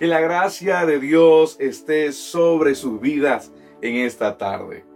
Que la gracia de Dios esté sobre sus vidas en esta tarde.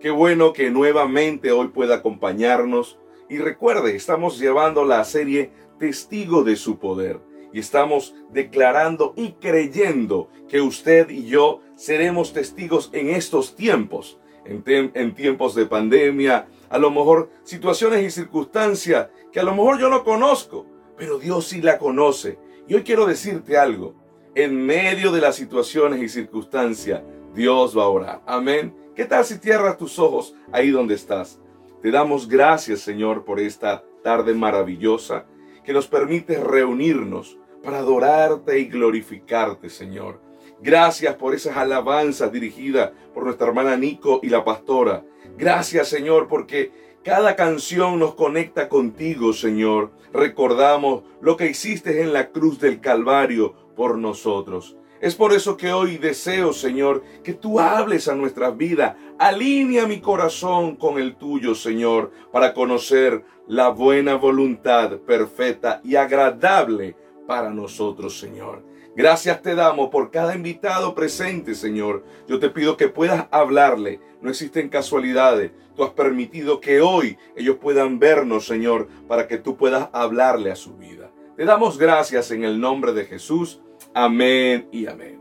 Qué bueno que nuevamente hoy pueda acompañarnos. Y recuerde, estamos llevando la serie Testigo de su Poder. Y estamos declarando y creyendo que usted y yo seremos testigos en estos tiempos. En, tiempos de pandemia, a lo mejor situaciones y circunstancias que a lo mejor yo no conozco, pero Dios sí la conoce. Y hoy quiero decirte algo. En medio de las situaciones y circunstancias, Dios va a orar. Amén. ¿Qué tal si cierras tus ojos ahí donde estás? Te damos gracias, Señor, por esta tarde maravillosa que nos permite reunirnos para adorarte y glorificarte, Señor. Gracias por esas alabanzas dirigidas por nuestra hermana Nico y la pastora. Gracias, Señor, porque cada canción nos conecta contigo, Señor. Recordamos lo que hiciste en la cruz del Calvario por nosotros. Es por eso que hoy deseo, Señor, que tú hables a nuestra vida. Alinea mi corazón con el tuyo, Señor, para conocer la buena voluntad perfecta y agradable para nosotros, Señor. Gracias te damos por cada invitado presente, Señor. Yo te pido que puedas hablarle. No existen casualidades. Tú has permitido que hoy ellos puedan vernos, Señor, para que tú puedas hablarle a su vida. Te damos gracias en el nombre de Jesús. Amén y amén.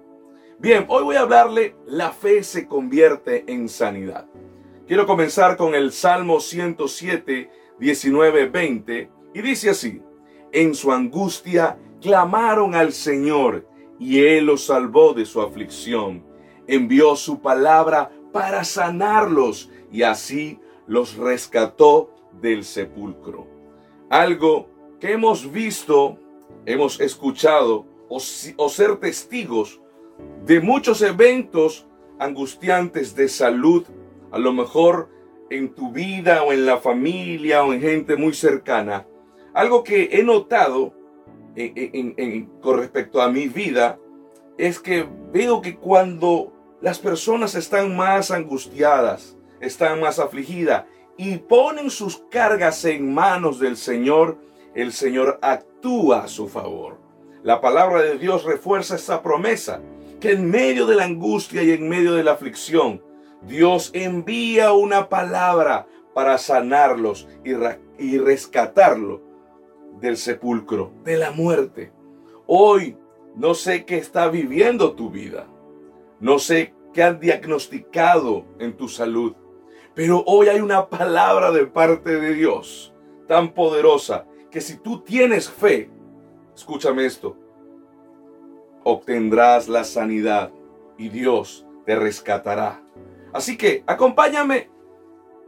Bien, hoy voy a hablarle, la fe se convierte en sanidad. Quiero comenzar con el Salmo 107, 19, 20, y dice así, en su angustia clamaron al Señor, y Él los salvó de su aflicción. Envió su palabra para sanarlos, y así los rescató del sepulcro. Algo que hemos visto, hemos escuchado, o, ser testigos de muchos eventos angustiantes de salud, a lo mejor en tu vida o en la familia o en gente muy cercana. Algo que he notado con respecto a mi vida es que veo que cuando las personas están más angustiadas, están más afligidas y ponen sus cargas en manos del Señor, el Señor actúa a su favor. La palabra de Dios refuerza esa promesa, que en medio de la angustia y en medio de la aflicción, Dios envía una palabra para sanarlos y, rescatarlo del sepulcro, de la muerte. Hoy no sé qué está viviendo tu vida. No sé qué han diagnosticado en tu salud. Pero hoy hay una palabra de parte de Dios tan poderosa que si tú tienes fe, escúchame esto, obtendrás la sanidad y Dios te rescatará. Así que acompáñame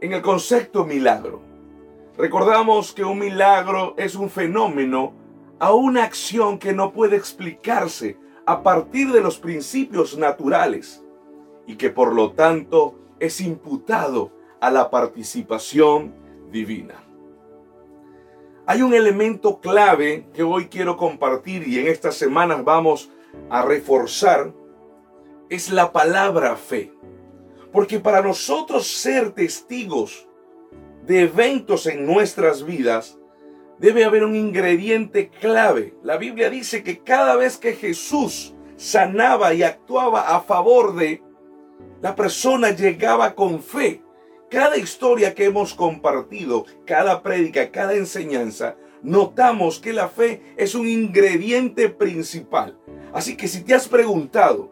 en el concepto milagro. Recordamos que un milagro es un fenómeno a una acción que no puede explicarse a partir de los principios naturales y que por lo tanto es imputado a la participación divina. Hay un elemento clave que hoy quiero compartir y en estas semanas vamos a reforzar, es la palabra fe. Porque para nosotros ser testigos de eventos en nuestras vidas, debe haber un ingrediente clave. La Biblia dice que cada vez que Jesús sanaba y actuaba a favor de, la persona llegaba con fe. Cada historia que hemos compartido, cada prédica, cada enseñanza, notamos que la fe es un ingrediente principal. Así que si te has preguntado,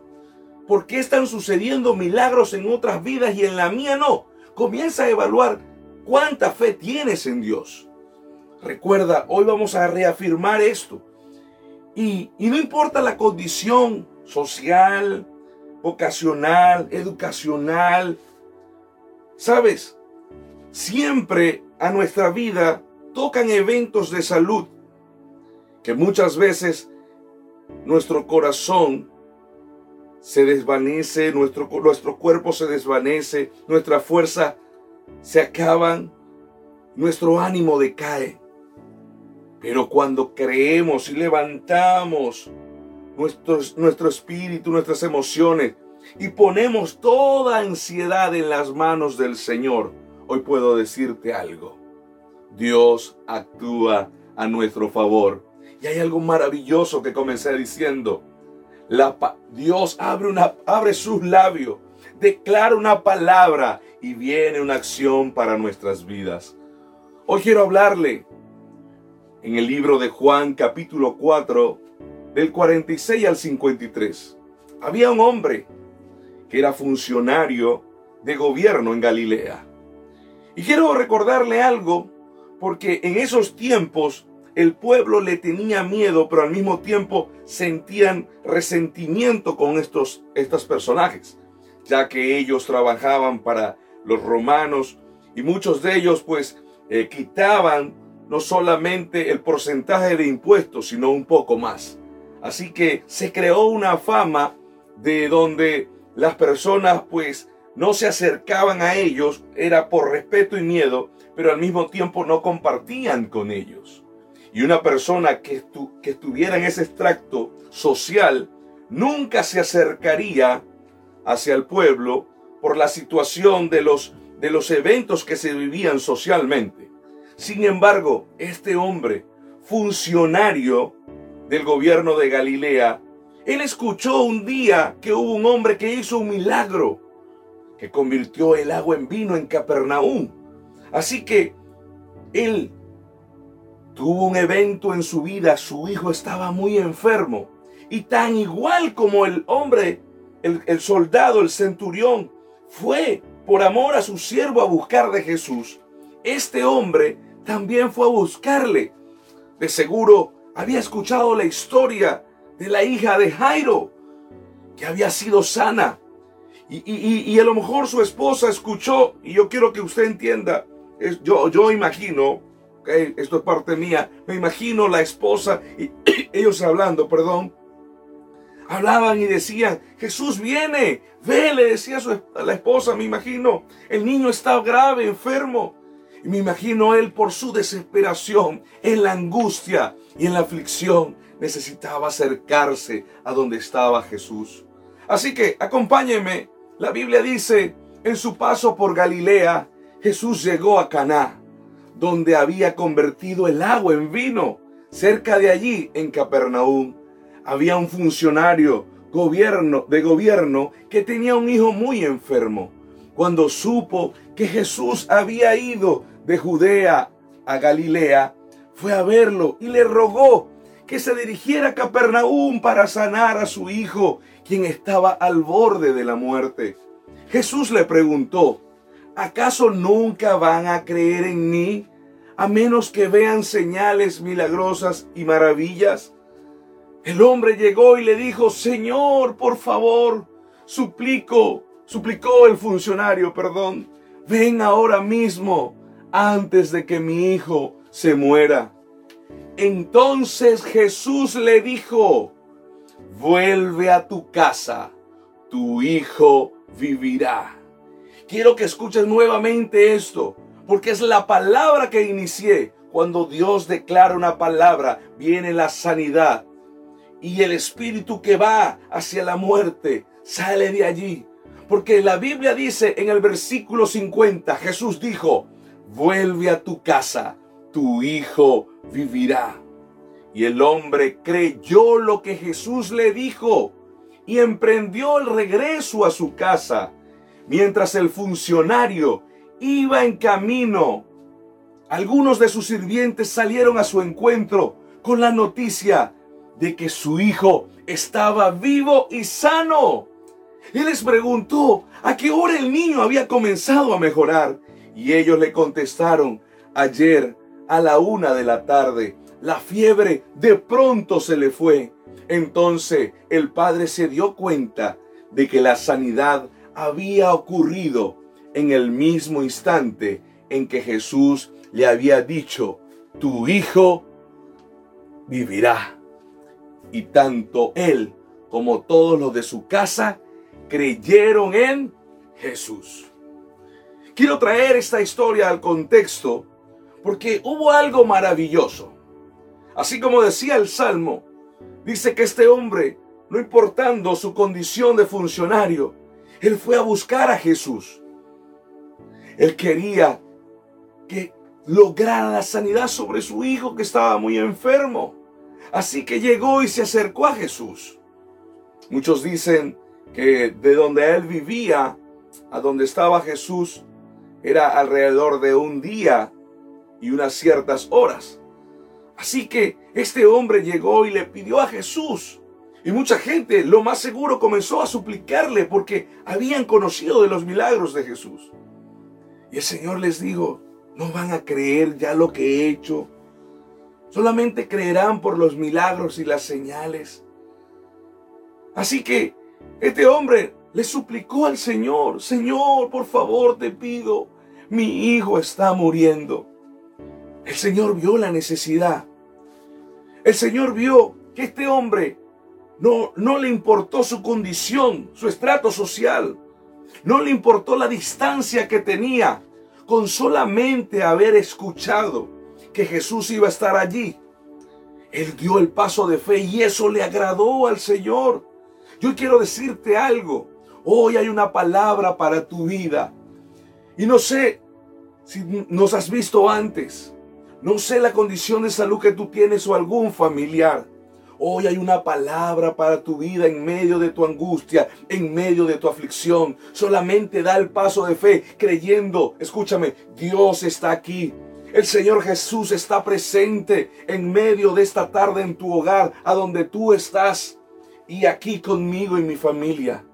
¿por qué están sucediendo milagros en otras vidas y en la mía no? Comienza a evaluar cuánta fe tienes en Dios. Recuerda, hoy vamos a reafirmar esto. Y, y no importa la condición social, vocacional, educacional, Sabes, siempre a nuestra vida tocan eventos de salud que muchas veces nuestro corazón se desvanece, nuestro, nuestro cuerpo se desvanece, nuestra fuerza se acaban, nuestro ánimo decae. Pero cuando creemos y levantamos nuestro espíritu, nuestras emociones, y ponemos toda ansiedad en las manos del Señor, hoy puedo decirte algo. Dios actúa a nuestro favor. Y hay algo maravilloso que comencé diciendo. la, Dios abre, una, abre sus labios, declara una palabra y viene una acción para nuestras vidas. Hoy quiero hablarle en el libro de Juan capítulo 4 del 46 al 53. Había un hombre que era funcionario de gobierno en Galilea. Y quiero recordarle algo porque en esos tiempos el pueblo le tenía miedo, pero al mismo tiempo sentían resentimiento con estos, estos personajes, ya que ellos trabajaban para los romanos y muchos de ellos pues eh, quitaban no solamente el porcentaje de impuestos, sino un poco más. Así que se creó una fama de donde las personas pues no se acercaban a ellos, era por respeto y miedo, pero al mismo tiempo no compartían con ellos. Y una persona que, estuviera en ese extracto social nunca se acercaría hacia el pueblo por la situación de los, de los eventos que se vivían socialmente. Sin embargo, este hombre, funcionario del gobierno de Galilea, él escuchó un día que hubo un hombre que hizo un milagro, que convirtió el agua en vino en Capernaum. Así que él Tuvo un evento en su vida, su hijo estaba muy enfermo. Y tan igual como el hombre, el, soldado, el centurión, fue por amor a su siervo a buscar de Jesús, este hombre también fue a buscarle. De seguro había escuchado la historia de la hija de Jairo, que había sido sana. Y, y, a lo mejor su esposa escuchó, y yo quiero que usted entienda, yo, yo imagino esto es parte mía, me imagino la esposa y ellos hablando, perdón, hablaban y decían, Jesús viene, ve, le decía a, la esposa, me imagino, el niño está grave, enfermo. Y me imagino él por su desesperación, en la angustia y en la aflicción, necesitaba acercarse a donde estaba Jesús. Así que acompáñenme. La Biblia dice, en su paso por Galilea, Jesús llegó a Caná donde había convertido el agua en vino. Cerca de allí, en Capernaum, había un funcionario gobierno, de gobierno que tenía un hijo muy enfermo. Cuando supo que Jesús había ido de Judea a Galilea, fue a verlo y le rogó que se dirigiera a Capernaum para sanar a su hijo, quien estaba al borde de la muerte. Jesús le preguntó, ¿acaso nunca van a creer en mí a menos que vean señales milagrosas y maravillas? El hombre llegó y le dijo, Señor, por favor, suplico, suplicó el funcionario, perdón, ven ahora mismo antes de que mi hijo se muera. Entonces Jesús le dijo, vuelve a tu casa, tu hijo vivirá. Quiero que escuches nuevamente esto, porque es la palabra que inicié. Cuando Dios declara una palabra, viene la sanidad. Y el espíritu que va hacia la muerte sale de allí. Porque la Biblia dice en el versículo 50, Jesús dijo, vuelve a tu casa, tu hijo vivirá. Y el hombre creyó lo que Jesús le dijo y emprendió el regreso a su casa mientras el funcionario iba en camino. Algunos de sus sirvientes salieron a su encuentro con la noticia de que su hijo estaba vivo y sano. Él les preguntó a qué hora el niño había comenzado a mejorar y ellos le contestaron, ayer a la una de la tarde, la fiebre de pronto se le fue. Entonces el padre se dio cuenta de que la sanidad había ocurrido en el mismo instante en que Jesús le había dicho, tu hijo vivirá. Y tanto él como todos los de su casa creyeron en Jesús. Quiero traer esta historia al contexto porque hubo algo maravilloso. Así como decía el Salmo, dice que este hombre, no importando su condición de funcionario, él fue a buscar a Jesús. Él quería que lograra la sanidad sobre su hijo que estaba muy enfermo. Así que llegó y se acercó a Jesús. Muchos dicen que de donde él vivía a donde estaba Jesús era alrededor de un día y unas ciertas horas. Así que este hombre llegó y le pidió a Jesús. Y mucha gente, lo más seguro, comenzó a suplicarle porque habían conocido de los milagros de Jesús. Y el Señor les dijo, no van a creer ya lo que he hecho. Solamente creerán por los milagros y las señales. Así que este hombre le suplicó al Señor, Señor, por favor te pido, mi hijo está muriendo. El Señor vio la necesidad. El Señor vio que este hombre no, no le importó su condición, su estrato social. No le importó la distancia que tenía con solamente haber escuchado que Jesús iba a estar allí. Él dio el paso de fe y eso le agradó al Señor. Yo quiero decirte algo. Hoy hay una palabra para tu vida. Y no sé si nos has visto antes. No sé la condición de salud que tú tienes o algún familiar. Hoy hay una palabra para tu vida en medio de tu angustia, en medio de tu aflicción. Solamente da el paso de fe creyendo, escúchame, Dios está aquí. El Señor Jesús está presente en medio de esta tarde en tu hogar, a donde tú estás, y aquí conmigo y mi familia.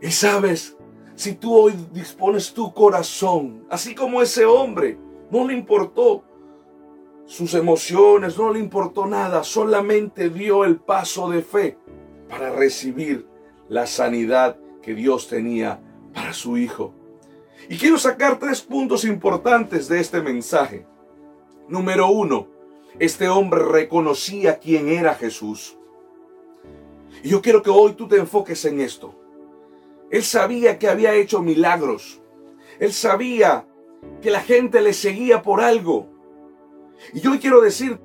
Y sabes, si tú hoy dispones tu corazón, así como ese hombre, no le importó sus emociones, no le importó nada, solamente dio el paso de fe para recibir la sanidad que Dios tenía para su hijo. Y quiero sacar tres puntos importantes de este mensaje. Número uno, este hombre reconocía quién era Jesús. Y yo quiero que hoy tú te enfoques en esto. Él sabía que había hecho milagros. Él sabía que la gente le seguía por algo. Y yo quiero decir,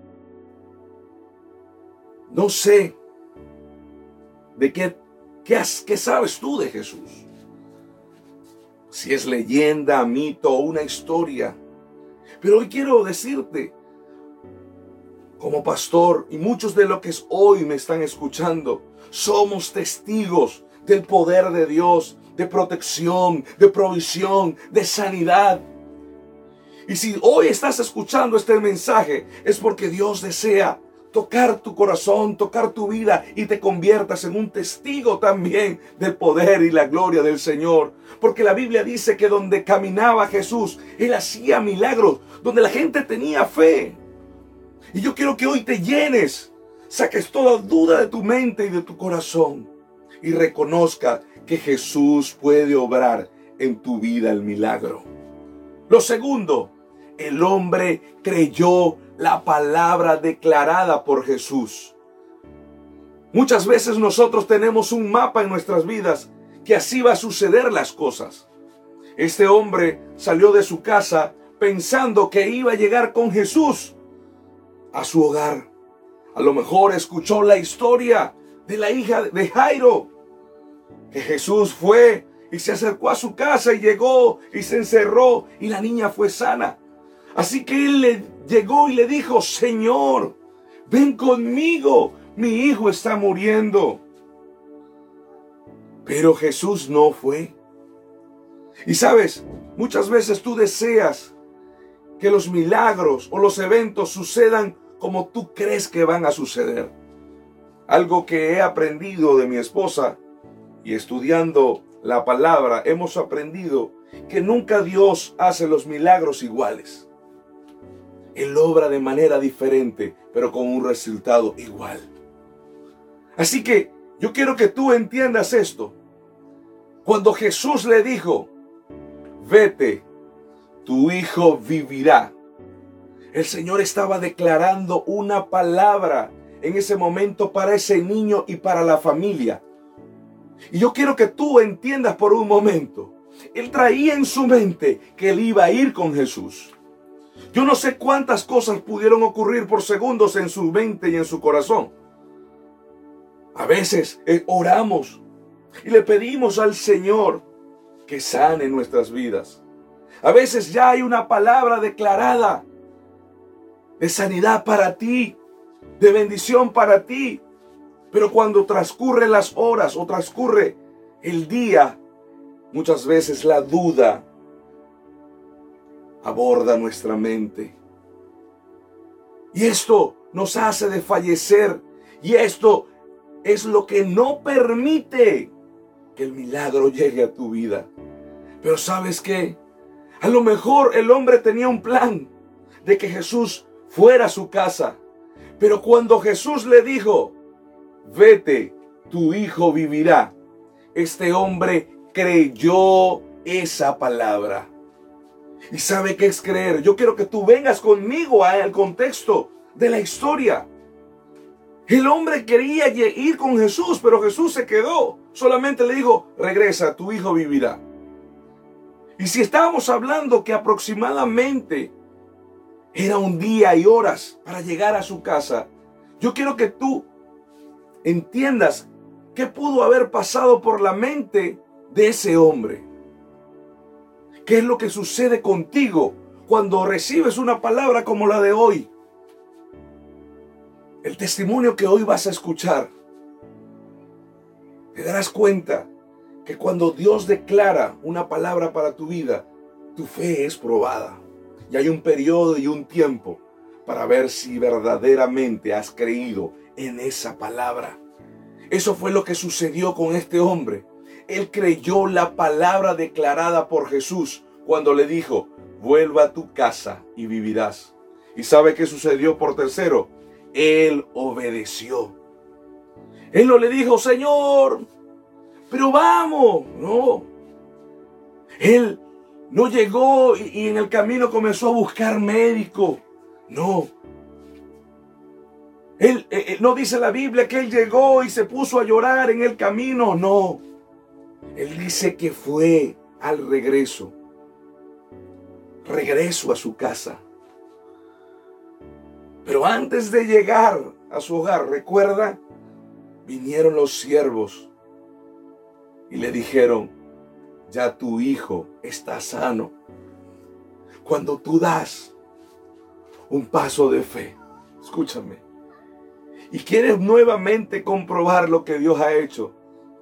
no sé de qué, qué, qué sabes tú de Jesús. Si es leyenda, mito o una historia. Pero hoy quiero decirte, como pastor, y muchos de los que hoy me están escuchando, somos testigos del poder de Dios, de protección, de provisión, de sanidad. Y si hoy estás escuchando este mensaje, es porque Dios desea tocar tu corazón, tocar tu vida y te conviertas en un testigo también del poder y la gloria del Señor. Porque la Biblia dice que donde caminaba Jesús, Él hacía milagros, donde la gente tenía fe. Y yo quiero que hoy te llenes, saques toda duda de tu mente y de tu corazón y reconozca que Jesús puede obrar en tu vida el milagro. Lo segundo, el hombre creyó la palabra declarada por Jesús. Muchas veces nosotros tenemos un mapa en nuestras vidas que así va a suceder las cosas. Este hombre salió de su casa pensando que iba a llegar con Jesús a su hogar. A lo mejor escuchó la historia de la hija de Jairo, que Jesús fue y se acercó a su casa y llegó y se encerró y la niña fue sana. Así que él le llegó y le dijo, Señor, ven conmigo, mi hijo está muriendo. Pero Jesús no fue. Y sabes, muchas veces tú deseas que los milagros o los eventos sucedan como tú crees que van a suceder. Algo que he aprendido de mi esposa y estudiando la palabra, hemos aprendido que nunca Dios hace los milagros iguales. Él obra de manera diferente, pero con un resultado igual. Así que yo quiero que tú entiendas esto. Cuando Jesús le dijo, vete, tu hijo vivirá. El Señor estaba declarando una palabra en ese momento para ese niño y para la familia. Y yo quiero que tú entiendas por un momento. Él traía en su mente que él iba a ir con Jesús. Yo no sé cuántas cosas pudieron ocurrir por segundos en su mente y en su corazón. A veces eh, oramos y le pedimos al Señor que sane nuestras vidas. A veces ya hay una palabra declarada de sanidad para ti, de bendición para ti. Pero cuando transcurren las horas o transcurre el día, muchas veces la duda aborda nuestra mente. Y esto nos hace desfallecer. Y esto es lo que no permite que el milagro llegue a tu vida. Pero sabes qué? A lo mejor el hombre tenía un plan de que Jesús fuera a su casa. Pero cuando Jesús le dijo, vete, tu hijo vivirá, este hombre creyó esa palabra. ¿Y sabe qué es creer? Yo quiero que tú vengas conmigo al contexto de la historia. El hombre quería ir con Jesús, pero Jesús se quedó. Solamente le dijo, regresa, tu hijo vivirá. Y si estábamos hablando que aproximadamente era un día y horas para llegar a su casa, yo quiero que tú entiendas qué pudo haber pasado por la mente de ese hombre. ¿Qué es lo que sucede contigo cuando recibes una palabra como la de hoy? El testimonio que hoy vas a escuchar, te darás cuenta que cuando Dios declara una palabra para tu vida, tu fe es probada. Y hay un periodo y un tiempo para ver si verdaderamente has creído en esa palabra. Eso fue lo que sucedió con este hombre. Él creyó la palabra declarada por Jesús cuando le dijo, vuelva a tu casa y vivirás. ¿Y sabe qué sucedió por tercero? Él obedeció. Él no le dijo, Señor, pero vamos. No. Él no llegó y, en el camino comenzó a buscar médico. No. Él, eh, eh, no dice la Biblia que él llegó y se puso a llorar en el camino. No. Él dice que fue al regreso. Regreso a su casa. Pero antes de llegar a su hogar, recuerda, vinieron los siervos y le dijeron, ya tu hijo está sano. Cuando tú das un paso de fe, escúchame, y quieres nuevamente comprobar lo que Dios ha hecho,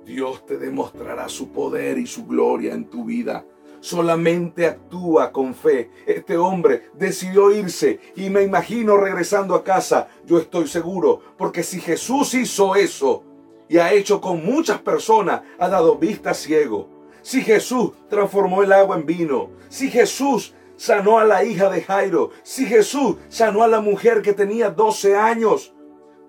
Dios te demostrará su poder y su gloria en tu vida solamente actúa con fe. Este hombre decidió irse y me imagino regresando a casa. Yo estoy seguro, porque si Jesús hizo eso y ha hecho con muchas personas, ha dado vista ciego. Si Jesús transformó el agua en vino, si Jesús sanó a la hija de Jairo, si Jesús sanó a la mujer que tenía 12 años,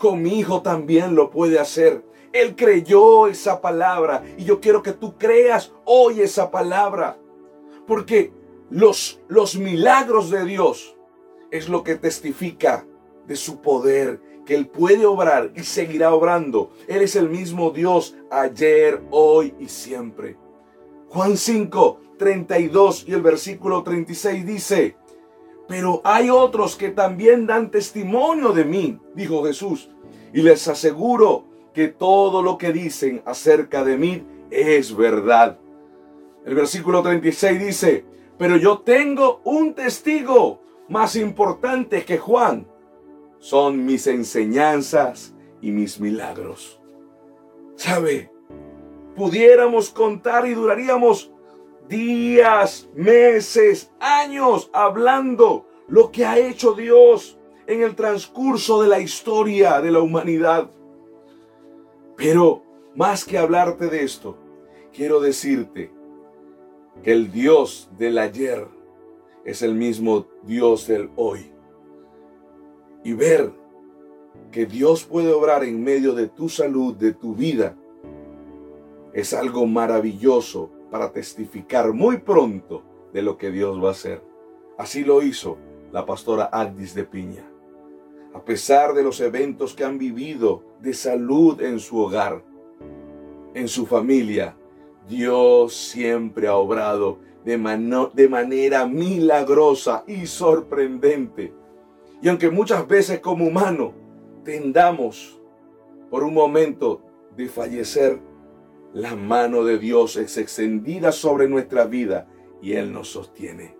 con mi hijo también lo puede hacer. Él creyó esa palabra y yo quiero que tú creas hoy esa palabra. Porque los, los milagros de Dios es lo que testifica de su poder, que Él puede obrar y seguirá obrando. Él es el mismo Dios ayer, hoy y siempre. Juan 5, 32 y el versículo 36 dice, pero hay otros que también dan testimonio de mí, dijo Jesús, y les aseguro que todo lo que dicen acerca de mí es verdad. El versículo 36 dice, pero yo tengo un testigo más importante que Juan. Son mis enseñanzas y mis milagros. ¿Sabe? Pudiéramos contar y duraríamos días, meses, años hablando lo que ha hecho Dios en el transcurso de la historia de la humanidad. Pero más que hablarte de esto, quiero decirte que el Dios del ayer es el mismo Dios del hoy. Y ver que Dios puede obrar en medio de tu salud, de tu vida, es algo maravilloso para testificar muy pronto de lo que Dios va a hacer. Así lo hizo la pastora Agdis de Piña. A pesar de los eventos que han vivido de salud en su hogar, en su familia, Dios siempre ha obrado de, de, manera milagrosa y sorprendente. Y aunque muchas veces como humano tendamos por un momento de fallecer, la mano de Dios es extendida sobre nuestra vida y Él nos sostiene.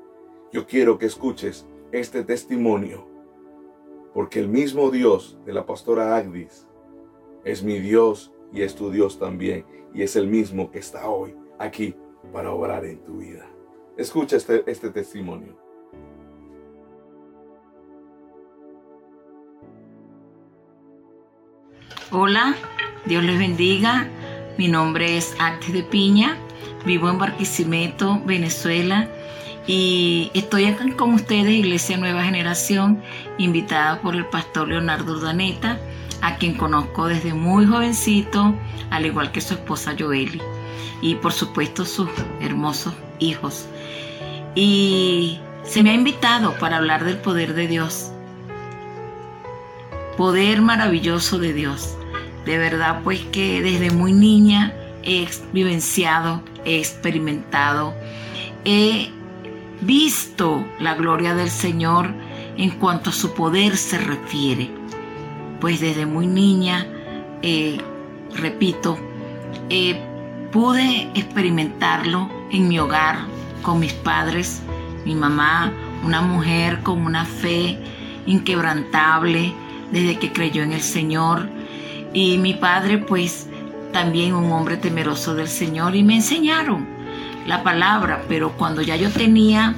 Yo quiero que escuches este testimonio, porque el mismo Dios de la pastora Agdis es mi Dios y es tu Dios también. Y es el mismo que está hoy aquí para obrar en tu vida. Escucha este, este testimonio. Hola, Dios les bendiga. Mi nombre es Acte de Piña. Vivo en Barquisimeto, Venezuela. Y estoy acá con ustedes, Iglesia Nueva Generación, invitada por el pastor Leonardo Urdaneta, a quien conozco desde muy jovencito, al igual que su esposa Joeli. Y por supuesto sus hermosos hijos. Y se me ha invitado para hablar del poder de Dios. Poder maravilloso de Dios. De verdad, pues que desde muy niña he vivenciado, he experimentado, he visto la gloria del Señor en cuanto a su poder se refiere. Pues desde muy niña, eh, repito, eh, pude experimentarlo en mi hogar con mis padres, mi mamá, una mujer con una fe inquebrantable desde que creyó en el Señor y mi padre pues también un hombre temeroso del Señor y me enseñaron la palabra, pero cuando ya yo tenía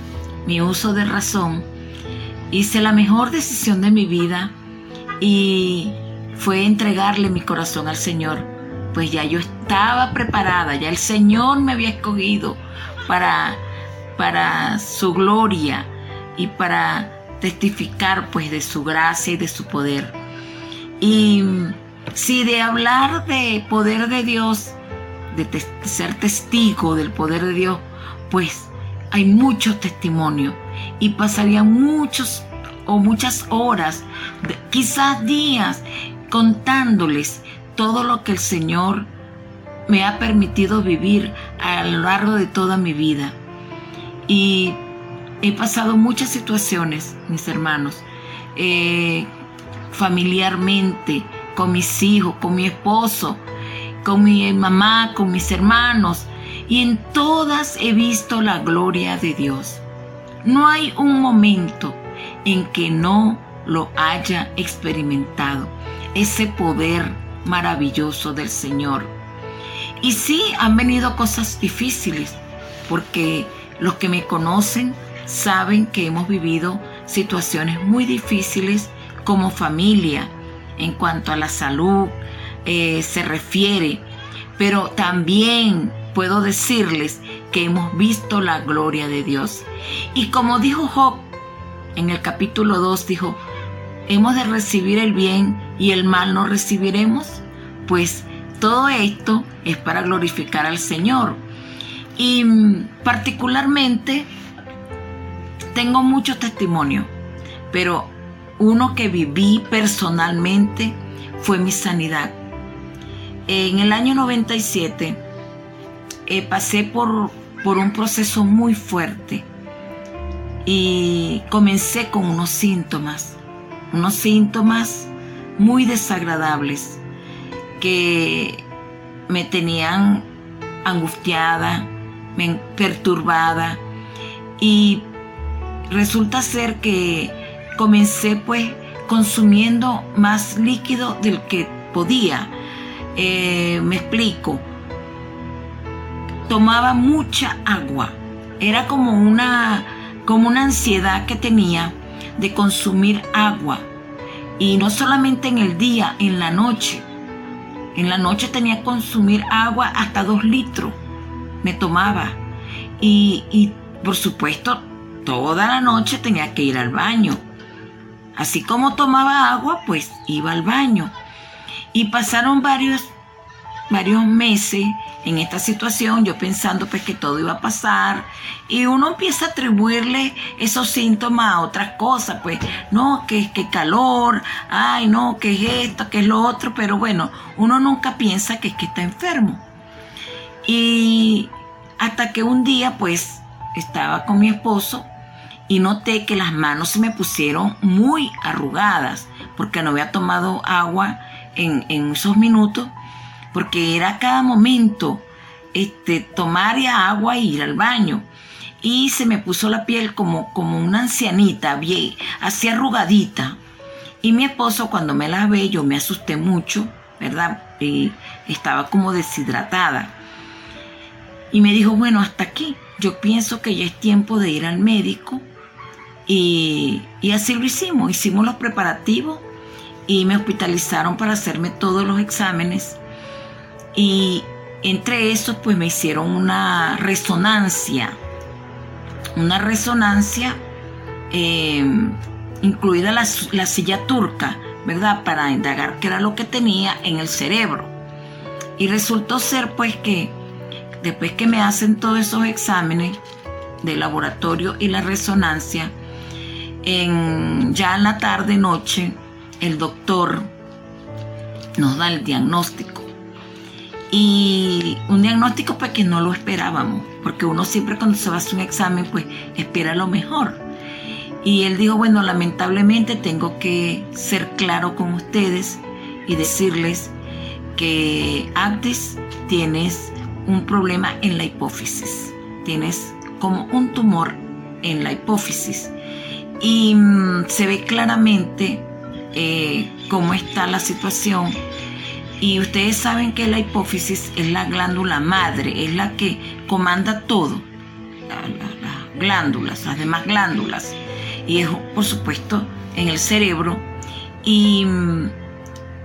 mi uso de razón, hice la mejor decisión de mi vida y fue entregarle mi corazón al Señor, pues ya yo estaba preparada, ya el Señor me había escogido para para su gloria y para testificar pues de su gracia y de su poder. Y si de hablar de poder de Dios, de, ser testigo del poder de Dios, pues hay muchos testimonios y pasarían muchos o muchas horas, quizás días, contándoles todo lo que el Señor me ha permitido vivir a lo largo de toda mi vida. Y he pasado muchas situaciones, mis hermanos, eh, familiarmente, con mis hijos, con mi esposo, con mi mamá, con mis hermanos, y en todas he visto la gloria de Dios. No hay un momento en que no lo haya experimentado, ese poder maravilloso del Señor. Y sí, han venido cosas difíciles, porque los que me conocen saben que hemos vivido situaciones muy difíciles como familia, en cuanto a la salud eh, se refiere, pero también puedo decirles que hemos visto la gloria de Dios. Y como dijo Job en el capítulo 2, dijo, hemos de recibir el bien y el mal no recibiremos, pues todo esto es para glorificar al Señor. Y mm, particularmente tengo muchos testimonios, pero uno que viví personalmente fue mi sanidad. En el año 97 eh, pasé por, por un proceso muy fuerte y comencé con unos síntomas, unos síntomas muy desagradables que me tenían angustiada, perturbada y resulta ser que comencé pues consumiendo más líquido del que podía. Eh, me explico. Tomaba mucha agua. Era como una, como una ansiedad que tenía de consumir agua. Y no solamente en el día, en la noche. En la noche tenía que consumir agua hasta dos litros. Me tomaba. Y, y por supuesto, toda la noche tenía que ir al baño Así como tomaba agua, pues iba al baño. Y pasaron varios, varios meses en esta situación, yo pensando pues que todo iba a pasar. Y uno empieza a atribuirle esos síntomas a otras cosas, pues, no, que es que calor, ay, no, que es esto, que es lo otro, pero bueno, uno nunca piensa que es que está enfermo. Y hasta que un día, pues, estaba con mi esposo y noté que las manos se me pusieron muy arrugadas porque no había tomado agua en, esos minutos, porque era cada momento este, tomar agua e ir al baño. Y se me puso la piel como, como una ancianita, bien, así arrugadita. Y mi esposo cuando me la ve, yo me asusté mucho, ¿verdad? Y estaba como deshidratada. Y me dijo, bueno, hasta aquí. Yo pienso que ya es tiempo de ir al médico. Y, así lo hicimos. Hicimos los preparativos y me hospitalizaron para hacerme todos los exámenes. Y entre esos, pues me hicieron una resonancia. Una resonancia eh, incluida la, la silla turca, ¿verdad? Para indagar qué era lo que tenía en el cerebro. Y resultó ser pues que después que me hacen todos esos exámenes de laboratorio y la resonancia, en, ya en la tarde noche el doctor nos da el diagnóstico. Y un diagnóstico pues que no lo esperábamos, porque uno siempre cuando se va a hacer un examen pues espera lo mejor. Y él dijo, bueno, lamentablemente tengo que ser claro con ustedes y decirles que antes tienes un problema en la hipófisis. Tienes como un tumor en la hipófisis. Y mm, se ve claramente eh, cómo está la situación. Y ustedes saben que la hipófisis es la glándula madre, es la que comanda todo. las glándulas, las demás glándulas. Y es, por supuesto, en el cerebro. Y mm,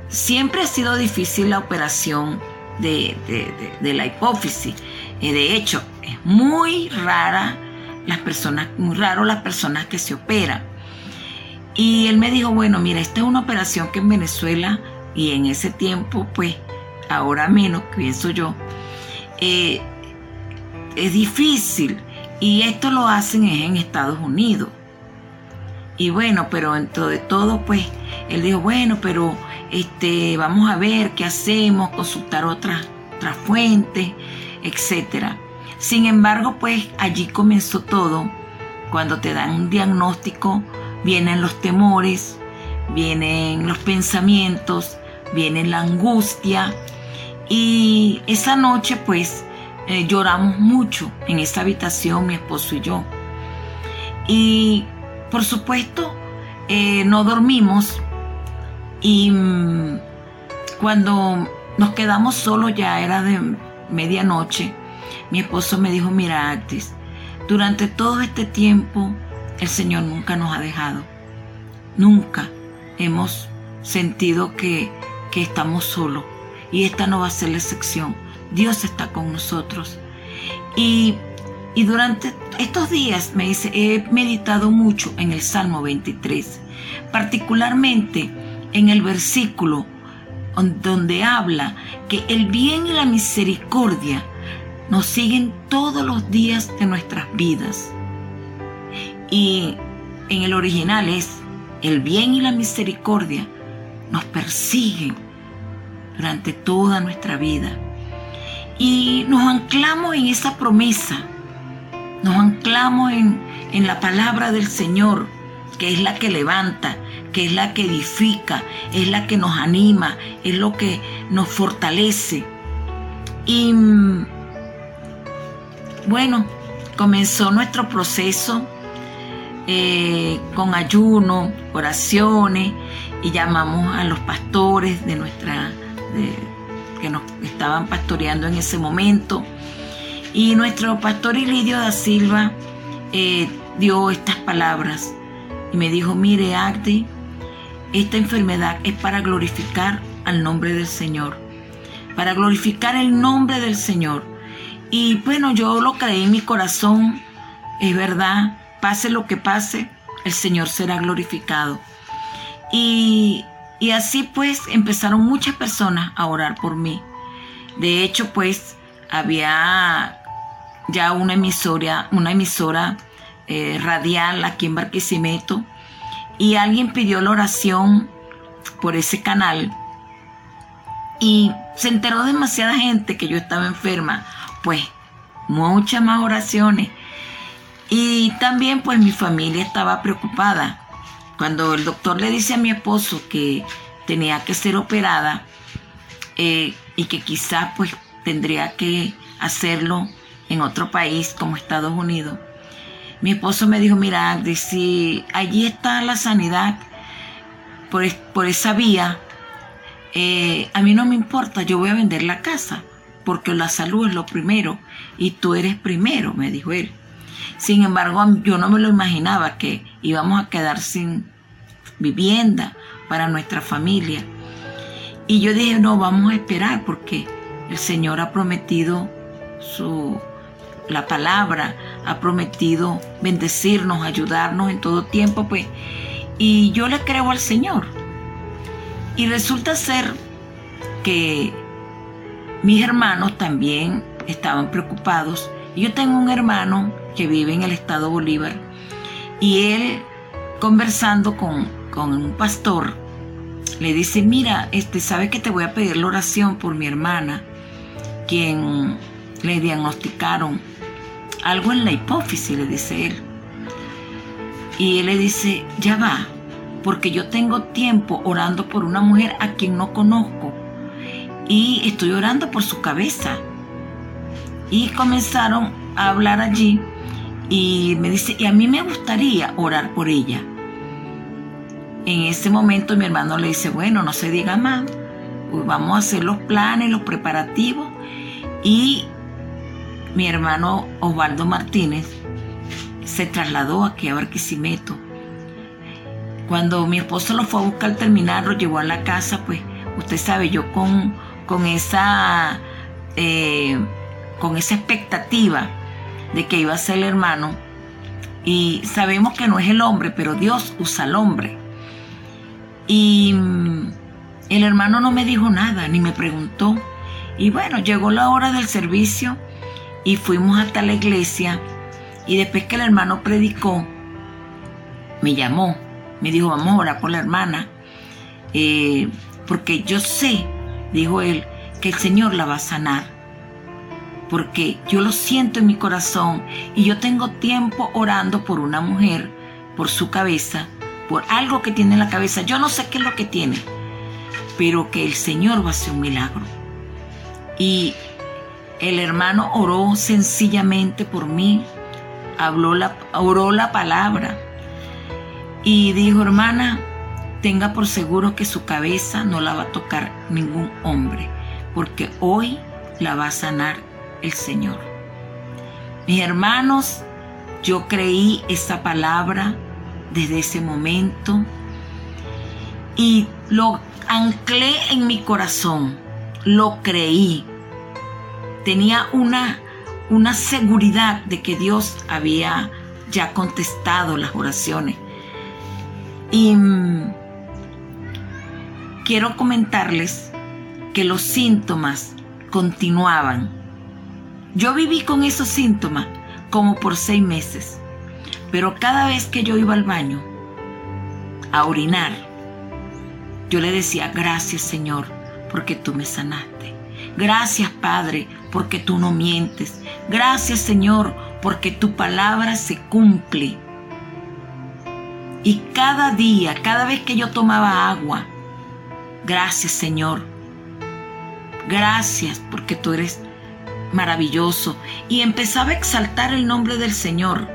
siempre ha sido difícil la operación de, la hipófisis. Eh, de hecho, es muy rara las personas, muy raro las personas que se operan. Y él me dijo, bueno, mira, esta es una operación que en Venezuela y en ese tiempo, pues, ahora menos, pienso yo, eh, es difícil. Y esto lo hacen en Estados Unidos. Y bueno, pero dentro de todo, pues, él dijo, bueno, pero este, vamos a ver qué hacemos, consultar otras, otras fuentes, etc. Sin embargo, pues allí comenzó todo. Cuando te dan un diagnóstico, vienen los temores, vienen los pensamientos, viene la angustia. Y esa noche, pues, eh, lloramos mucho en esa habitación, mi esposo y yo. Y, por supuesto, eh, no dormimos y mm, cuando nos quedamos solos, ya era de medianoche, mi esposo me dijo, mira, Actis, durante todo este tiempo el Señor nunca nos ha dejado. Nunca hemos sentido que, que estamos solos. Y esta no va a ser la excepción. Dios está con nosotros. Y, y durante estos días me dice, he meditado mucho en el Salmo 23, particularmente en el versículo donde habla que el bien y la misericordia nos siguen todos los días de nuestras vidas. Y en el original es, el bien y la misericordia nos persiguen durante toda nuestra vida. Y nos anclamos en esa promesa, nos anclamos en, en la palabra del Señor, que es la que levanta, que es la que edifica, es la que nos anima, es lo que nos fortalece. Y mm, bueno, comenzó nuestro proceso eh, con ayuno, oraciones, y llamamos a los pastores de nuestra, que nos estaban pastoreando en ese momento. Y nuestro pastor Ilidio da Silva eh, dio estas palabras y me dijo, mire, Agdi, esta enfermedad es para glorificar al nombre del Señor, para glorificar el nombre del Señor. Y bueno, yo lo creí en mi corazón, es verdad, pase lo que pase, el Señor será glorificado. Y, y así pues empezaron muchas personas a orar por mí. De hecho, pues había ya una emisora, una emisora eh, radial aquí en Barquisimeto y alguien pidió la oración por ese canal y se enteró demasiada gente que yo estaba enferma, pues muchas más oraciones. Y también pues mi familia estaba preocupada. Cuando el doctor le dice a mi esposo que tenía que ser operada eh, y que quizás pues tendría que hacerlo en otro país como Estados Unidos, mi esposo me dijo, mira, si allí está la sanidad por, por esa vía, eh, a mí no me importa, yo voy a vender la casa, porque la salud es lo primero y tú eres primero, me dijo él. Sin embargo, yo no me lo imaginaba que íbamos a quedar sin vivienda para nuestra familia. Y yo dije, no, vamos a esperar porque el Señor ha prometido su la palabra, ha prometido bendecirnos, ayudarnos en todo tiempo, pues. Y yo le creo al Señor. Y resulta ser que mis hermanos también estaban preocupados. Yo tengo un hermano que vive en el estado Bolívar y él conversando con, con un pastor le dice, mira, este, sabe que te voy a pedir la oración por mi hermana, quien le diagnosticaron algo en la hipófisis, le dice él. Y él le dice, ya va, porque yo tengo tiempo orando por una mujer a quien no conozco y estoy orando por su cabeza. Y comenzaron a hablar allí y me dice, y a mí me gustaría orar por ella. En ese momento mi hermano le dice, bueno, no se diga más, pues vamos a hacer los planes, los preparativos y mi hermano Osvaldo Martínez se trasladó aquí a Barquisimeto. Cuando mi esposo lo fue a buscar al terminar, lo llevó a la casa, pues usted sabe, yo con, con esa eh, con esa expectativa de que iba a ser el hermano. Y sabemos que no es el hombre, pero Dios usa al hombre. Y mm, el hermano no me dijo nada, ni me preguntó. Y bueno, llegó la hora del servicio y fuimos hasta la iglesia. Y después que el hermano predicó, me llamó, me dijo, vamos a orar por la hermana. Eh, porque yo sé, dijo él, que el Señor la va a sanar. Porque yo lo siento en mi corazón y yo tengo tiempo orando por una mujer, por su cabeza, por algo que tiene en la cabeza. Yo no sé qué es lo que tiene, pero que el Señor va a hacer un milagro. Y el hermano oró sencillamente por mí, habló la, oró la palabra y dijo, hermana, tenga por seguro que su cabeza no la va a tocar ningún hombre, porque hoy la va a sanar el Señor. Mis hermanos, yo creí esa palabra desde ese momento y lo anclé en mi corazón, lo creí. Tenía una, una seguridad de que Dios había ya contestado las oraciones. Y mm, quiero comentarles que los síntomas continuaban. Yo viví con esos síntomas como por seis meses, pero cada vez que yo iba al baño a orinar, yo le decía, gracias Señor, porque tú me sanaste. Gracias Padre, porque tú no mientes. Gracias Señor, porque tu palabra se cumple. Y cada día, cada vez que yo tomaba agua, Gracias Señor. Gracias porque tú eres maravilloso. Y empezaba a exaltar el nombre del Señor.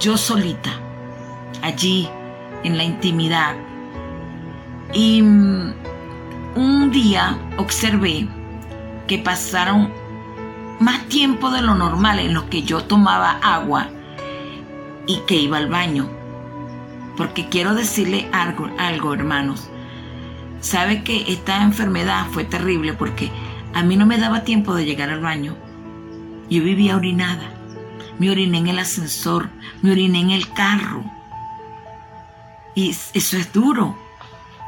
Yo solita, allí, en la intimidad. Y mm, un día observé que pasaron más tiempo de lo normal en lo que yo tomaba agua y que iba al baño. Porque quiero decirle algo, algo hermanos sabe que esta enfermedad fue terrible porque a mí no me daba tiempo de llegar al baño. Yo vivía orinada. Me oriné en el ascensor, me oriné en el carro. Y eso es duro.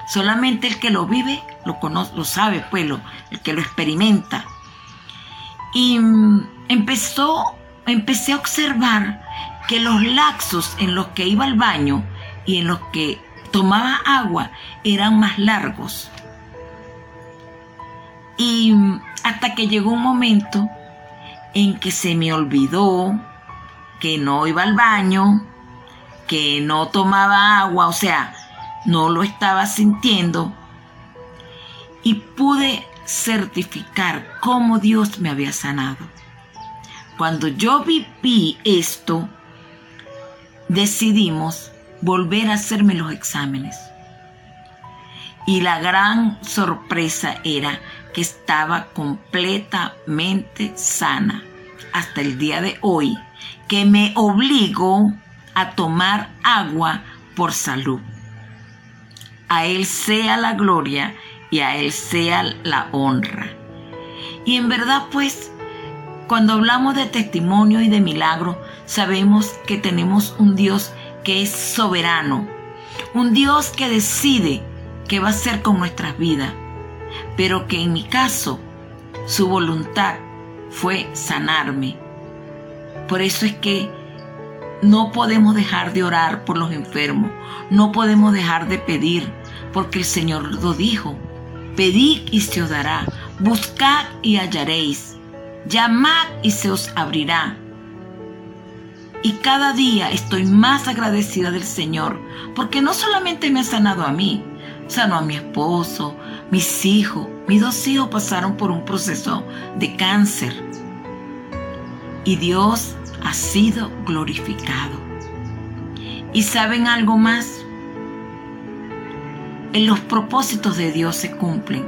Solamente el que lo vive lo conoce, lo sabe, pues, el que lo experimenta. Y mm, empezó, empecé a observar que los laxos en los que iba al baño y en los que tomaba agua eran más largos. Y hasta que llegó un momento en que se me olvidó que no iba al baño, que no tomaba agua, o sea, no lo estaba sintiendo. Y pude certificar cómo Dios me había sanado. Cuando yo viví esto, decidimos volver a hacerme los exámenes. Y la gran sorpresa era que estaba completamente sana hasta el día de hoy, que me obligó a tomar agua por salud. A Él sea la gloria y a Él sea la honra. Y en verdad pues, cuando hablamos de testimonio y de milagro, sabemos que tenemos un Dios que es soberano, un Dios que decide qué va a hacer con nuestras vidas, pero que en mi caso su voluntad fue sanarme. Por eso es que no podemos dejar de orar por los enfermos, no podemos dejar de pedir, porque el Señor lo dijo. Pedid y se os dará, buscad y hallaréis, llamad y se os abrirá. Y cada día estoy más agradecida del Señor, porque no solamente me ha sanado a mí, sanó a mi esposo, mis hijos, mis dos hijos pasaron por un proceso de cáncer. Y Dios ha sido glorificado. ¿Y saben algo más? En los propósitos de Dios se cumplen.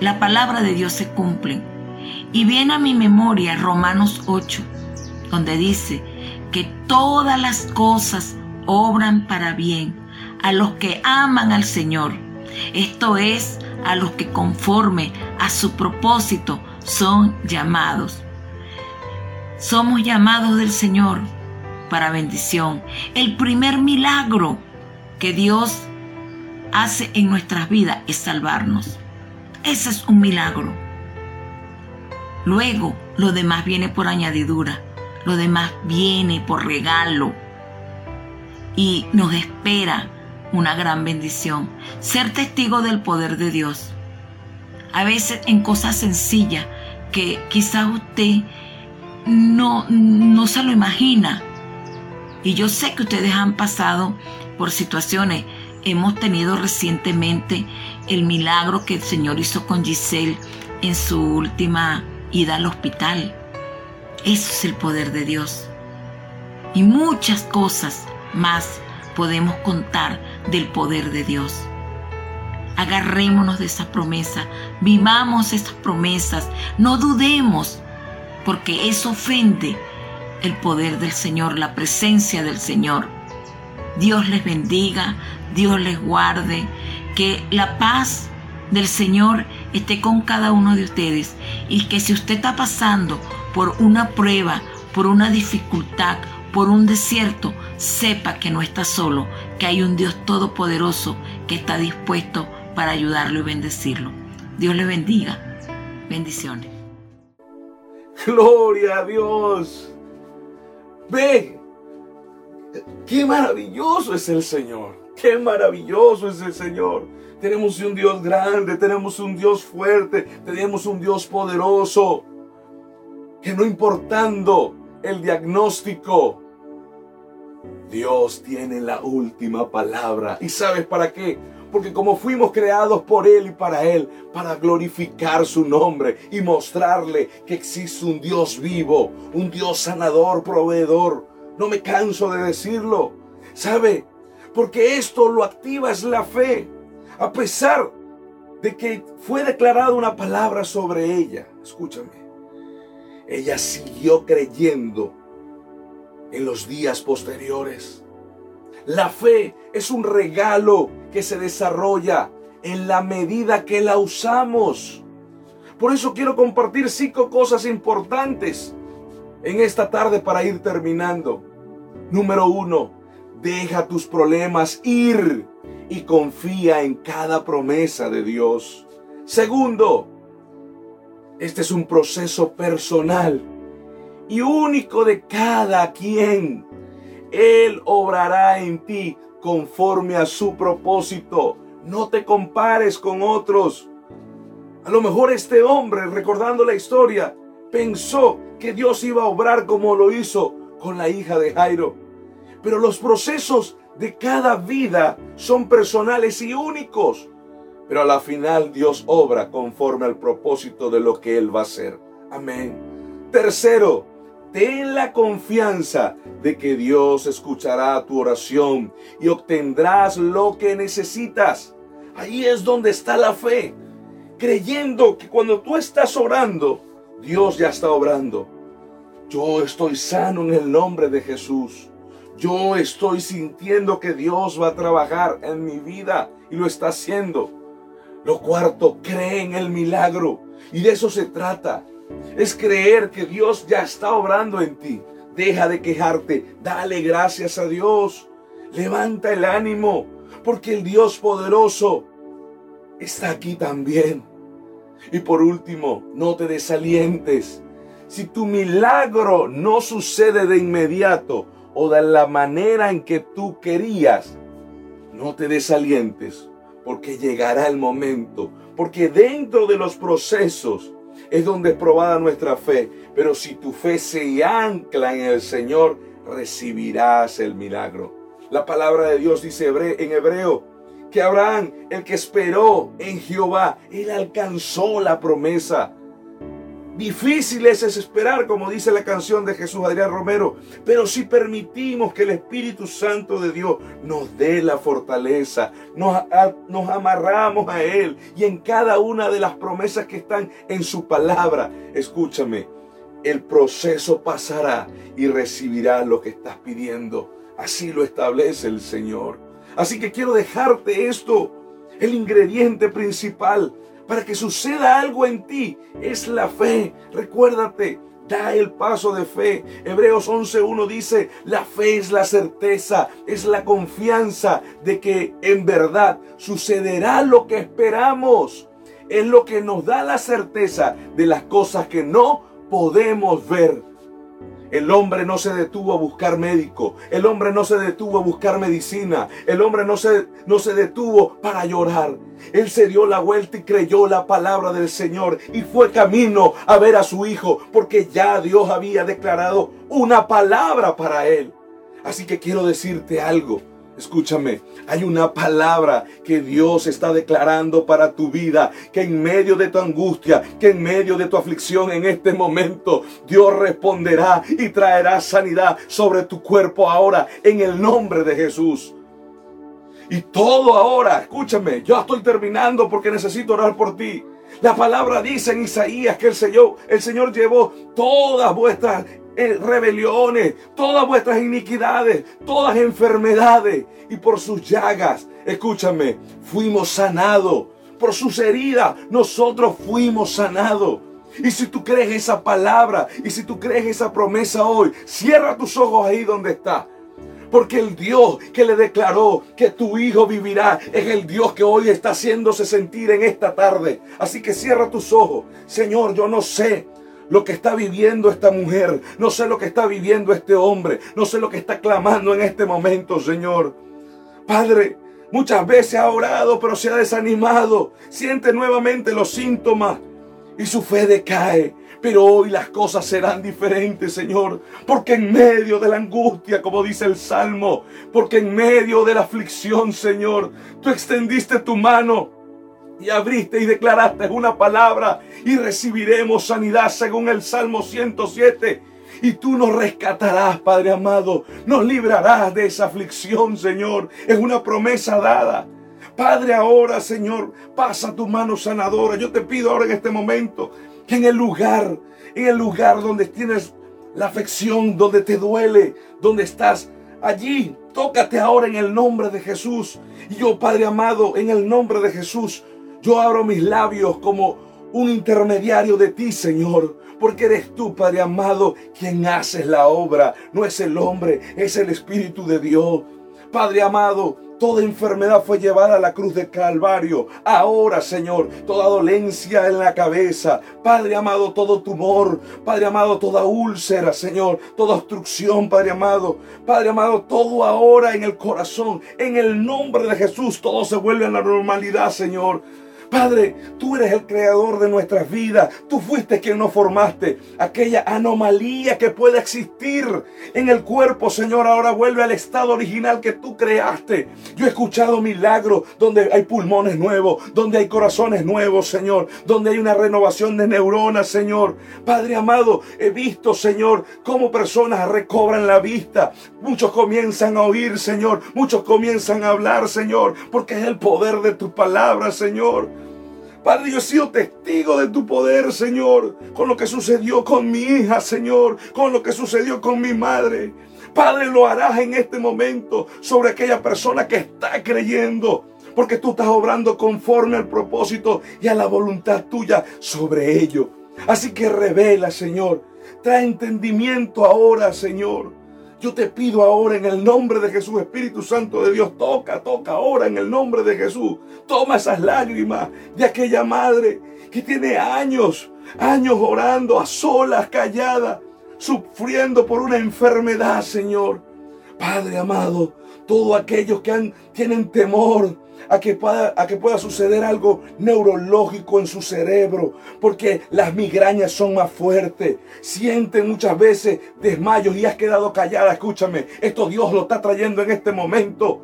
La palabra de Dios se cumple. Y viene a mi memoria Romanos 8, donde dice que todas las cosas obran para bien a los que aman al Señor. Esto es, a los que conforme a su propósito son llamados. Somos llamados del Señor para bendición. El primer milagro que Dios hace en nuestras vidas es salvarnos. Ese es un milagro. Luego, lo demás viene por añadidura. Lo demás viene por regalo. Y nos espera una gran bendición. Ser testigo del poder de Dios. A veces en cosas sencillas que quizás usted no, no se lo imagina. Y yo sé que ustedes han pasado por situaciones. Hemos tenido recientemente el milagro que el Señor hizo con Giselle en su última ida al hospital. Eso es el poder de Dios. Y muchas cosas más podemos contar del poder de Dios. Agarrémonos de esa promesa, vivamos esas promesas, no dudemos porque eso ofende el poder del Señor, la presencia del Señor. Dios les bendiga, Dios les guarde, que la paz del Señor esté con cada uno de ustedes y que si usted está pasando por una prueba, por una dificultad, por un desierto, sepa que no está solo, que hay un Dios todopoderoso que está dispuesto para ayudarlo y bendecirlo. Dios le bendiga. Bendiciones. Gloria a Dios. Ve, qué maravilloso es el Señor. Qué maravilloso es el Señor. Tenemos un Dios grande, tenemos un Dios fuerte, tenemos un Dios poderoso. Que no importando el diagnóstico, Dios tiene la última palabra. ¿Y sabes para qué? Porque como fuimos creados por Él y para Él, para glorificar su nombre y mostrarle que existe un Dios vivo, un Dios sanador, proveedor. No me canso de decirlo. ¿Sabe? Porque esto lo activa es la fe. A pesar de que fue declarada una palabra sobre ella. Escúchame. Ella siguió creyendo en los días posteriores. La fe es un regalo que se desarrolla en la medida que la usamos. Por eso quiero compartir cinco cosas importantes en esta tarde para ir terminando. Número uno, deja tus problemas ir y confía en cada promesa de Dios. Segundo, este es un proceso personal y único de cada quien. Él obrará en ti conforme a su propósito. No te compares con otros. A lo mejor este hombre, recordando la historia, pensó que Dios iba a obrar como lo hizo con la hija de Jairo. Pero los procesos de cada vida son personales y únicos. Pero a la final Dios obra conforme al propósito de lo que Él va a hacer. Amén. Tercero, ten la confianza de que Dios escuchará tu oración y obtendrás lo que necesitas. Ahí es donde está la fe. Creyendo que cuando tú estás orando, Dios ya está obrando. Yo estoy sano en el nombre de Jesús. Yo estoy sintiendo que Dios va a trabajar en mi vida y lo está haciendo. Lo cuarto, cree en el milagro. Y de eso se trata. Es creer que Dios ya está obrando en ti. Deja de quejarte. Dale gracias a Dios. Levanta el ánimo. Porque el Dios poderoso está aquí también. Y por último, no te desalientes. Si tu milagro no sucede de inmediato o de la manera en que tú querías, no te desalientes, porque llegará el momento, porque dentro de los procesos es donde es probada nuestra fe, pero si tu fe se ancla en el Señor, recibirás el milagro. La palabra de Dios dice en hebreo que Abraham, el que esperó en Jehová, él alcanzó la promesa. Difícil es esperar, como dice la canción de Jesús Adrián Romero, pero si permitimos que el Espíritu Santo de Dios nos dé la fortaleza, nos, nos amarramos a Él y en cada una de las promesas que están en su palabra, escúchame, el proceso pasará y recibirás lo que estás pidiendo. Así lo establece el Señor. Así que quiero dejarte esto, el ingrediente principal para que suceda algo en ti es la fe. Recuérdate, da el paso de fe. Hebreos 11.1 dice, la fe es la certeza, es la confianza de que en verdad sucederá lo que esperamos. Es lo que nos da la certeza de las cosas que no podemos ver. El hombre no se detuvo a buscar médico. El hombre no se detuvo a buscar medicina. El hombre no se, no se detuvo para llorar. Él se dio la vuelta y creyó la palabra del Señor y fue camino a ver a su hijo porque ya Dios había declarado una palabra para él. Así que quiero decirte algo. Escúchame, hay una palabra que Dios está declarando para tu vida, que en medio de tu angustia, que en medio de tu aflicción en este momento, Dios responderá y traerá sanidad sobre tu cuerpo ahora en el nombre de Jesús. Y todo ahora, escúchame, yo estoy terminando porque necesito orar por ti. La palabra dice en Isaías que el Señor, el Señor llevó todas vuestras eh, rebeliones, todas vuestras iniquidades, todas enfermedades. Y por sus llagas, escúchame, fuimos sanados. Por sus heridas, nosotros fuimos sanados. Y si tú crees esa palabra, y si tú crees esa promesa hoy, cierra tus ojos ahí donde está. Porque el Dios que le declaró que tu hijo vivirá es el Dios que hoy está haciéndose sentir en esta tarde. Así que cierra tus ojos. Señor, yo no sé lo que está viviendo esta mujer, no sé lo que está viviendo este hombre, no sé lo que está clamando en este momento, Señor. Padre, muchas veces ha orado, pero se ha desanimado, siente nuevamente los síntomas y su fe decae. Pero hoy las cosas serán diferentes, Señor. Porque en medio de la angustia, como dice el Salmo, porque en medio de la aflicción, Señor, tú extendiste tu mano y abriste y declaraste una palabra y recibiremos sanidad según el Salmo 107. Y tú nos rescatarás, Padre amado, nos librarás de esa aflicción, Señor. Es una promesa dada. Padre, ahora, Señor, pasa tu mano sanadora. Yo te pido ahora en este momento que en el lugar, en el lugar donde tienes la afección, donde te duele, donde estás allí, tócate ahora en el nombre de Jesús. Y yo, Padre amado, en el nombre de Jesús, yo abro mis labios como un intermediario de ti, Señor. Porque eres tú, Padre amado, quien haces la obra. No es el hombre, es el Espíritu de Dios. Padre amado, Toda enfermedad fue llevada a la cruz de Calvario. Ahora, Señor, toda dolencia en la cabeza. Padre amado, todo tumor. Padre amado, toda úlcera, Señor. Toda obstrucción, Padre amado. Padre amado, todo ahora en el corazón. En el nombre de Jesús, todo se vuelve a la normalidad, Señor. Padre, tú eres el creador de nuestras vidas. Tú fuiste quien nos formaste. Aquella anomalía que puede existir en el cuerpo, Señor, ahora vuelve al estado original que tú creaste. Yo he escuchado milagros donde hay pulmones nuevos, donde hay corazones nuevos, Señor, donde hay una renovación de neuronas, Señor. Padre amado, he visto, Señor, cómo personas recobran la vista. Muchos comienzan a oír, Señor. Muchos comienzan a hablar, Señor, porque es el poder de tu palabra, Señor. Padre, yo he sido testigo de tu poder, Señor, con lo que sucedió con mi hija, Señor, con lo que sucedió con mi madre. Padre, lo harás en este momento sobre aquella persona que está creyendo, porque tú estás obrando conforme al propósito y a la voluntad tuya sobre ello. Así que revela, Señor, trae entendimiento ahora, Señor. Yo te pido ahora en el nombre de Jesús, Espíritu Santo de Dios, toca, toca ahora en el nombre de Jesús. Toma esas lágrimas de aquella madre que tiene años, años orando a solas, callada, sufriendo por una enfermedad, Señor. Padre amado, todos aquellos que han, tienen temor a que, pueda, a que pueda suceder algo neurológico en su cerebro, porque las migrañas son más fuertes. Sienten muchas veces desmayos y has quedado callada. Escúchame, esto Dios lo está trayendo en este momento.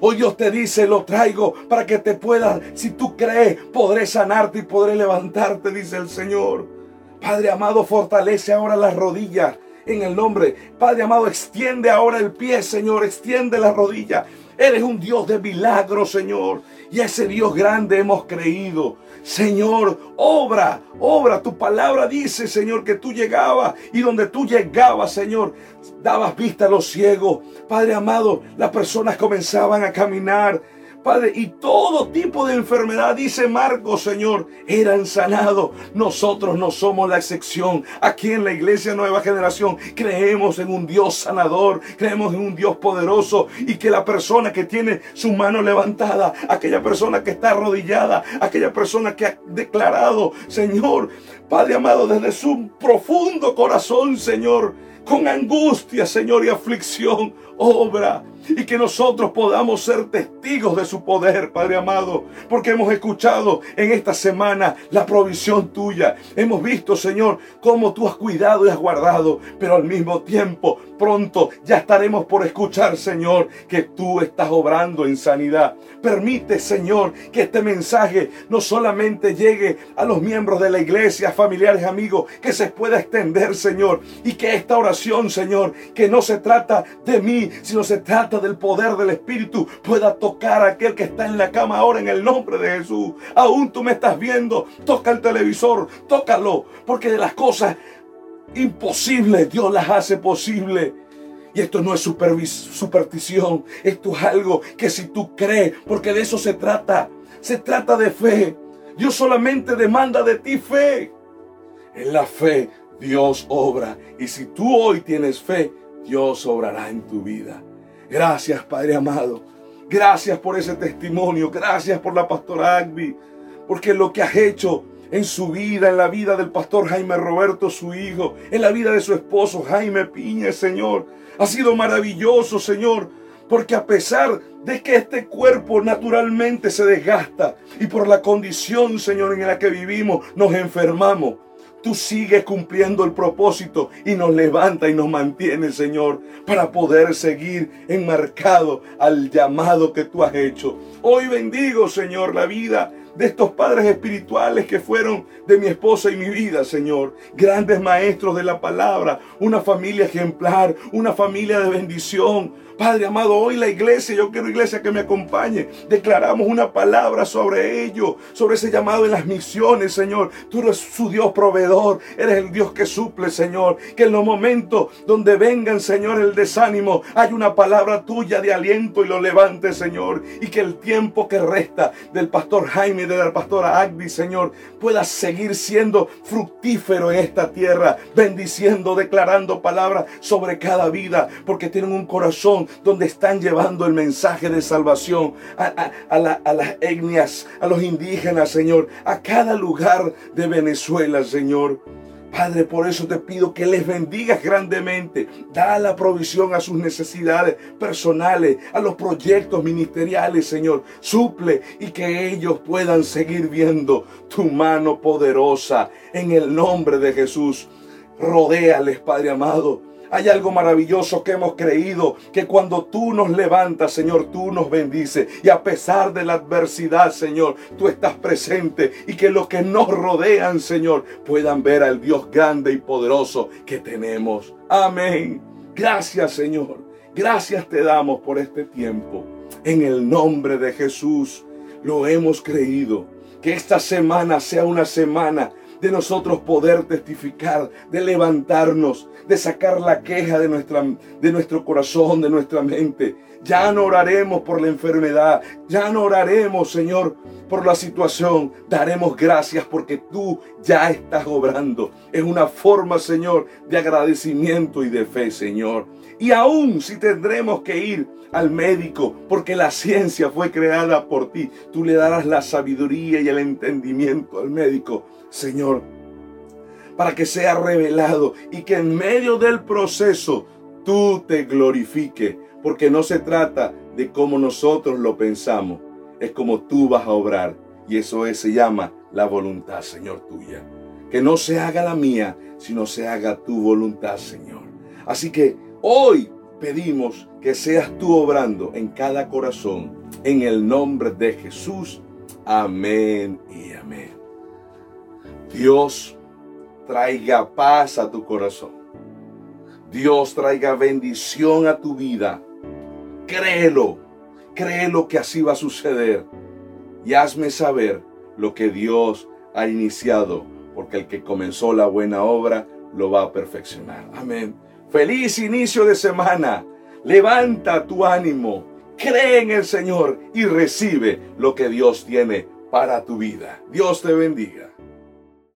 Hoy Dios te dice, lo traigo para que te puedas, si tú crees, podré sanarte y podré levantarte, dice el Señor. Padre amado, fortalece ahora las rodillas en el nombre. Padre amado, extiende ahora el pie, Señor, extiende la rodilla. Eres un Dios de milagros, Señor. Y a ese Dios grande hemos creído. Señor, obra, obra. Tu palabra dice, Señor, que tú llegabas y donde tú llegabas, Señor, dabas vista a los ciegos. Padre amado, las personas comenzaban a caminar Padre, y todo tipo de enfermedad, dice Marcos, Señor, eran sanados. Nosotros no somos la excepción. Aquí en la iglesia Nueva Generación creemos en un Dios sanador, creemos en un Dios poderoso y que la persona que tiene su mano levantada, aquella persona que está arrodillada, aquella persona que ha declarado, Señor, Padre amado, desde su profundo corazón, Señor, con angustia, Señor, y aflicción, obra y que nosotros podamos ser testigos de su poder, Padre amado, porque hemos escuchado en esta semana la provisión tuya. Hemos visto, Señor, cómo tú has cuidado y has guardado, pero al mismo tiempo, pronto ya estaremos por escuchar, Señor, que tú estás obrando en sanidad. Permite, Señor, que este mensaje no solamente llegue a los miembros de la iglesia, familiares, amigos, que se pueda extender, Señor, y que esta oración, Señor, que no se trata de mí, sino se trata del poder del Espíritu pueda tocar a aquel que está en la cama ahora en el nombre de Jesús. Aún tú me estás viendo, toca el televisor, tócalo, porque de las cosas imposibles Dios las hace posible. Y esto no es superstición, esto es algo que si tú crees, porque de eso se trata, se trata de fe. Dios solamente demanda de ti fe. En la fe Dios obra. Y si tú hoy tienes fe, Dios obrará en tu vida. Gracias, Padre amado. Gracias por ese testimonio. Gracias por la pastora Agbi. Porque lo que has hecho en su vida, en la vida del pastor Jaime Roberto, su hijo, en la vida de su esposo Jaime Piña, Señor, ha sido maravilloso, Señor. Porque a pesar de que este cuerpo naturalmente se desgasta y por la condición, Señor, en la que vivimos, nos enfermamos, Tú sigues cumpliendo el propósito y nos levanta y nos mantiene, Señor, para poder seguir enmarcado al llamado que tú has hecho. Hoy bendigo, Señor, la vida de estos padres espirituales que fueron de mi esposa y mi vida, Señor. Grandes maestros de la palabra, una familia ejemplar, una familia de bendición Padre amado, hoy la iglesia, yo quiero iglesia que me acompañe. Declaramos una palabra sobre ello, sobre ese llamado en las misiones, Señor. Tú eres su Dios proveedor, eres el Dios que suple, Señor. Que en los momentos donde vengan, Señor, el desánimo, hay una palabra tuya de aliento y lo levante, Señor. Y que el tiempo que resta del pastor Jaime y de la pastora Agdi, Señor, pueda seguir siendo fructífero en esta tierra, bendiciendo, declarando palabras sobre cada vida, porque tienen un corazón donde están llevando el mensaje de salvación a, las etnias, a los indígenas, Señor, a cada lugar de Venezuela, Señor. Padre, por eso te pido que les bendigas grandemente. Da la provisión a sus necesidades personales, a los proyectos ministeriales, Señor. Suple y que ellos puedan seguir viendo tu mano poderosa en el nombre de Jesús. Rodéales, Padre amado. Hay algo maravilloso que hemos creído, que cuando tú nos levantas, Señor, tú nos bendices. Y a pesar de la adversidad, Señor, tú estás presente y que los que nos rodean, Señor, puedan ver al Dios grande y poderoso que tenemos. Amén. Gracias, Señor. Gracias te damos por este tiempo. En el nombre de Jesús lo hemos creído. Que esta semana sea una semana de nosotros poder testificar, de levantarnos, de sacar la queja de, nuestra, de nuestro corazón, de nuestra mente. Ya no oraremos por la enfermedad, ya no oraremos, Señor, por la situación. Daremos gracias porque tú ya estás obrando. Es una forma, Señor, de agradecimiento y de fe, Señor. Y aún si tendremos que ir al médico, porque la ciencia fue creada por ti, tú le darás la sabiduría y el entendimiento al médico, Señor para que sea revelado y que en medio del proceso tú te glorifiques, porque no se trata de cómo nosotros lo pensamos, es como tú vas a obrar y eso es, se llama la voluntad, Señor, tuya. Que no se haga la mía, sino se haga tu voluntad, Señor. Así que hoy pedimos que seas tú obrando en cada corazón, en el nombre de Jesús. Amén y amén. Dios traiga paz a tu corazón. Dios traiga bendición a tu vida. Créelo, créelo que así va a suceder. Y hazme saber lo que Dios ha iniciado, porque el que comenzó la buena obra lo va a perfeccionar. Amén. Feliz inicio de semana. Levanta tu ánimo, cree en el Señor y recibe lo que Dios tiene para tu vida. Dios te bendiga.